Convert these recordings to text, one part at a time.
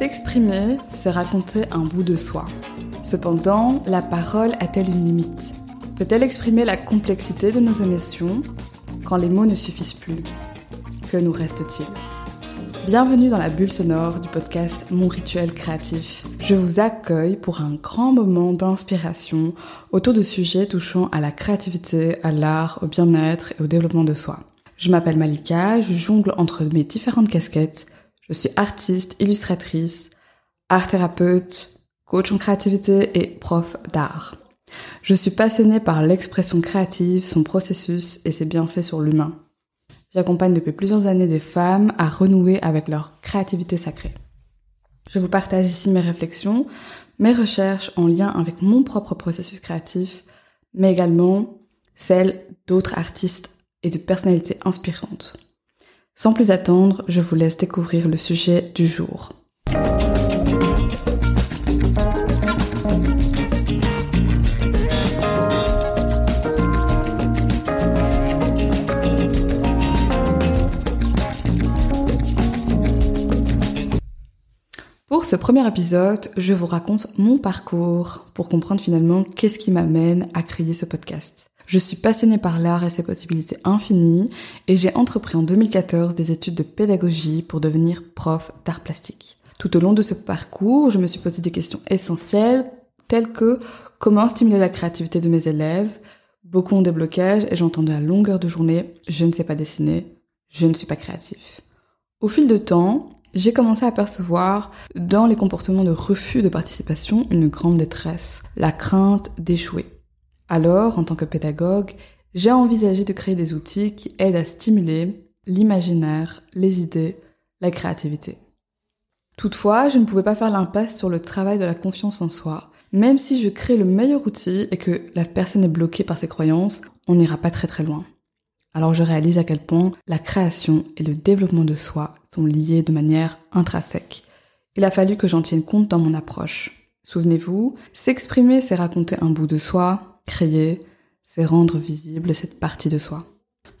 Exprimer, c'est raconter un bout de soi. Cependant, la parole a-t-elle une limite? Peut-elle exprimer la complexité de nos émotions quand les mots ne suffisent plus? Que nous reste-t-il? Bienvenue dans la bulle sonore du podcast Mon rituel créatif. Je vous accueille pour un grand moment d'inspiration autour de sujets touchant à la créativité, à l'art, au bien-être et au développement de soi. Je m'appelle Malika, je jongle entre mes différentes casquettes. Je suis artiste, illustratrice, art thérapeute, coach en créativité et prof d'art. Je suis passionnée par l'expression créative, son processus et ses bienfaits sur l'humain. J'accompagne depuis plusieurs années des femmes à renouer avec leur créativité sacrée. Je vous partage ici mes réflexions, mes recherches en lien avec mon propre processus créatif, mais également celles d'autres artistes et de personnalités inspirantes. Sans plus attendre, je vous laisse découvrir le sujet du jour. Pour ce premier épisode, je vous raconte mon parcours pour comprendre finalement qu'est-ce qui m'amène à créer ce podcast. Je suis passionnée par l'art et ses possibilités infinies et j'ai entrepris en 2014 des études de pédagogie pour devenir prof d'art plastique. Tout au long de ce parcours, je me suis posé des questions essentielles telles que comment stimuler la créativité de mes élèves. Beaucoup ont des blocages et j'entendais à longueur de journée je ne sais pas dessiner, je ne suis pas créatif. Au fil de temps, j'ai commencé à percevoir dans les comportements de refus de participation une grande détresse, la crainte d'échouer. Alors, en tant que pédagogue, j'ai envisagé de créer des outils qui aident à stimuler l'imaginaire, les idées, la créativité. Toutefois, je ne pouvais pas faire l'impasse sur le travail de la confiance en soi. Même si je crée le meilleur outil et que la personne est bloquée par ses croyances, on n'ira pas très très loin alors je réalise à quel point la création et le développement de soi sont liés de manière intrinsèque. Il a fallu que j'en tienne compte dans mon approche. Souvenez-vous, s'exprimer, c'est raconter un bout de soi, créer, c'est rendre visible cette partie de soi.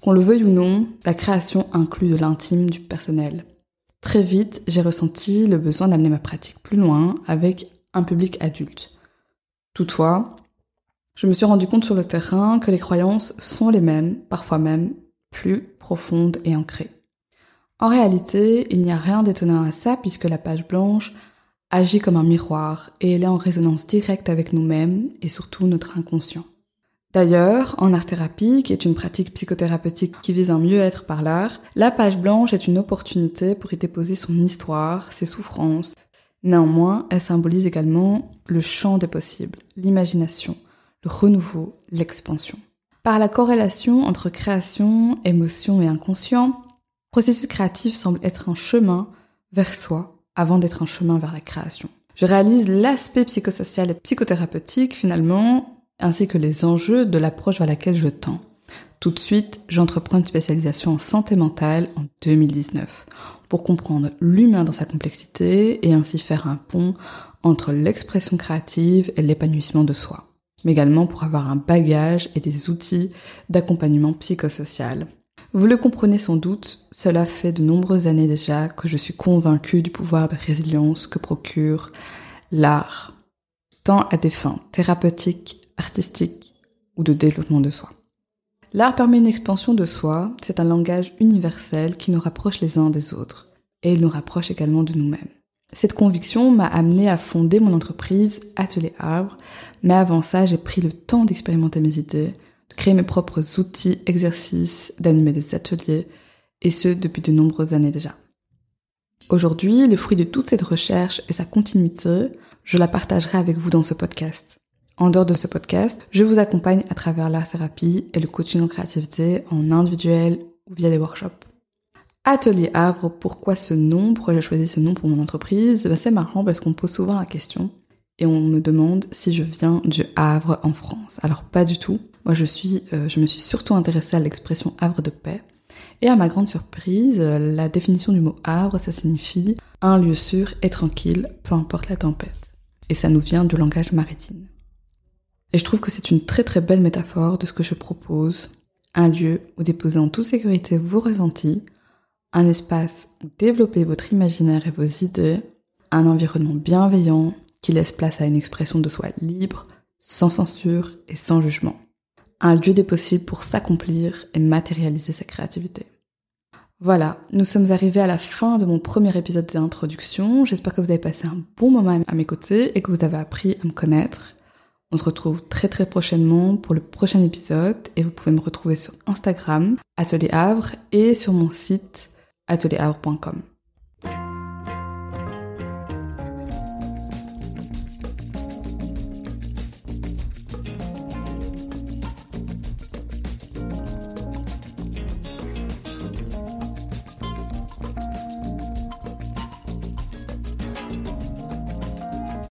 Qu'on le veuille ou non, la création inclut de l'intime, du personnel. Très vite, j'ai ressenti le besoin d'amener ma pratique plus loin avec un public adulte. Toutefois, je me suis rendu compte sur le terrain que les croyances sont les mêmes, parfois même plus profondes et ancrées. En réalité, il n'y a rien d'étonnant à ça puisque la page blanche agit comme un miroir et elle est en résonance directe avec nous-mêmes et surtout notre inconscient. D'ailleurs, en art-thérapie, qui est une pratique psychothérapeutique qui vise un mieux-être par l'art, la page blanche est une opportunité pour y déposer son histoire, ses souffrances. Néanmoins, elle symbolise également le champ des possibles, l'imagination, le renouveau, l'expansion. Par la corrélation entre création, émotion et inconscient, le processus créatif semble être un chemin vers soi avant d'être un chemin vers la création. Je réalise l'aspect psychosocial et psychothérapeutique finalement, ainsi que les enjeux de l'approche vers laquelle je tends. Tout de suite, j'entreprends une spécialisation en santé mentale en 2019 pour comprendre l'humain dans sa complexité et ainsi faire un pont entre l'expression créative et l'épanouissement de soi mais également pour avoir un bagage et des outils d'accompagnement psychosocial. Vous le comprenez sans doute, cela fait de nombreuses années déjà que je suis convaincue du pouvoir de résilience que procure l'art, tant à des fins thérapeutiques, artistiques ou de développement de soi. L'art permet une expansion de soi, c'est un langage universel qui nous rapproche les uns des autres, et il nous rapproche également de nous-mêmes. Cette conviction m'a amené à fonder mon entreprise Atelier Havre, mais avant ça, j'ai pris le temps d'expérimenter mes idées, de créer mes propres outils, exercices, d'animer des ateliers, et ce depuis de nombreuses années déjà. Aujourd'hui, le fruit de toute cette recherche et sa continuité, je la partagerai avec vous dans ce podcast. En dehors de ce podcast, je vous accompagne à travers l'art thérapie et le coaching en créativité en individuel ou via des workshops. Atelier Havre, pourquoi ce nom? Pourquoi j'ai choisi ce nom pour mon entreprise? Ben, C'est marrant parce qu'on me pose souvent la question et on me demande si je viens du Havre en France. Alors pas du tout. Moi je suis, euh, je me suis surtout intéressée à l'expression Havre de paix. Et à ma grande surprise, la définition du mot Havre, ça signifie un lieu sûr et tranquille, peu importe la tempête. Et ça nous vient du langage maritime. Et je trouve que c'est une très très belle métaphore de ce que je propose. Un lieu où déposer en toute sécurité vos ressentis, un espace où développer votre imaginaire et vos idées, un environnement bienveillant qui laisse place à une expression de soi libre, sans censure et sans jugement. Un lieu des possibles pour s'accomplir et matérialiser sa créativité. Voilà, nous sommes arrivés à la fin de mon premier épisode d'introduction. J'espère que vous avez passé un bon moment à mes côtés et que vous avez appris à me connaître. On se retrouve très très prochainement pour le prochain épisode et vous pouvez me retrouver sur Instagram, Atelier Havre, et sur mon site atelierhavre.com.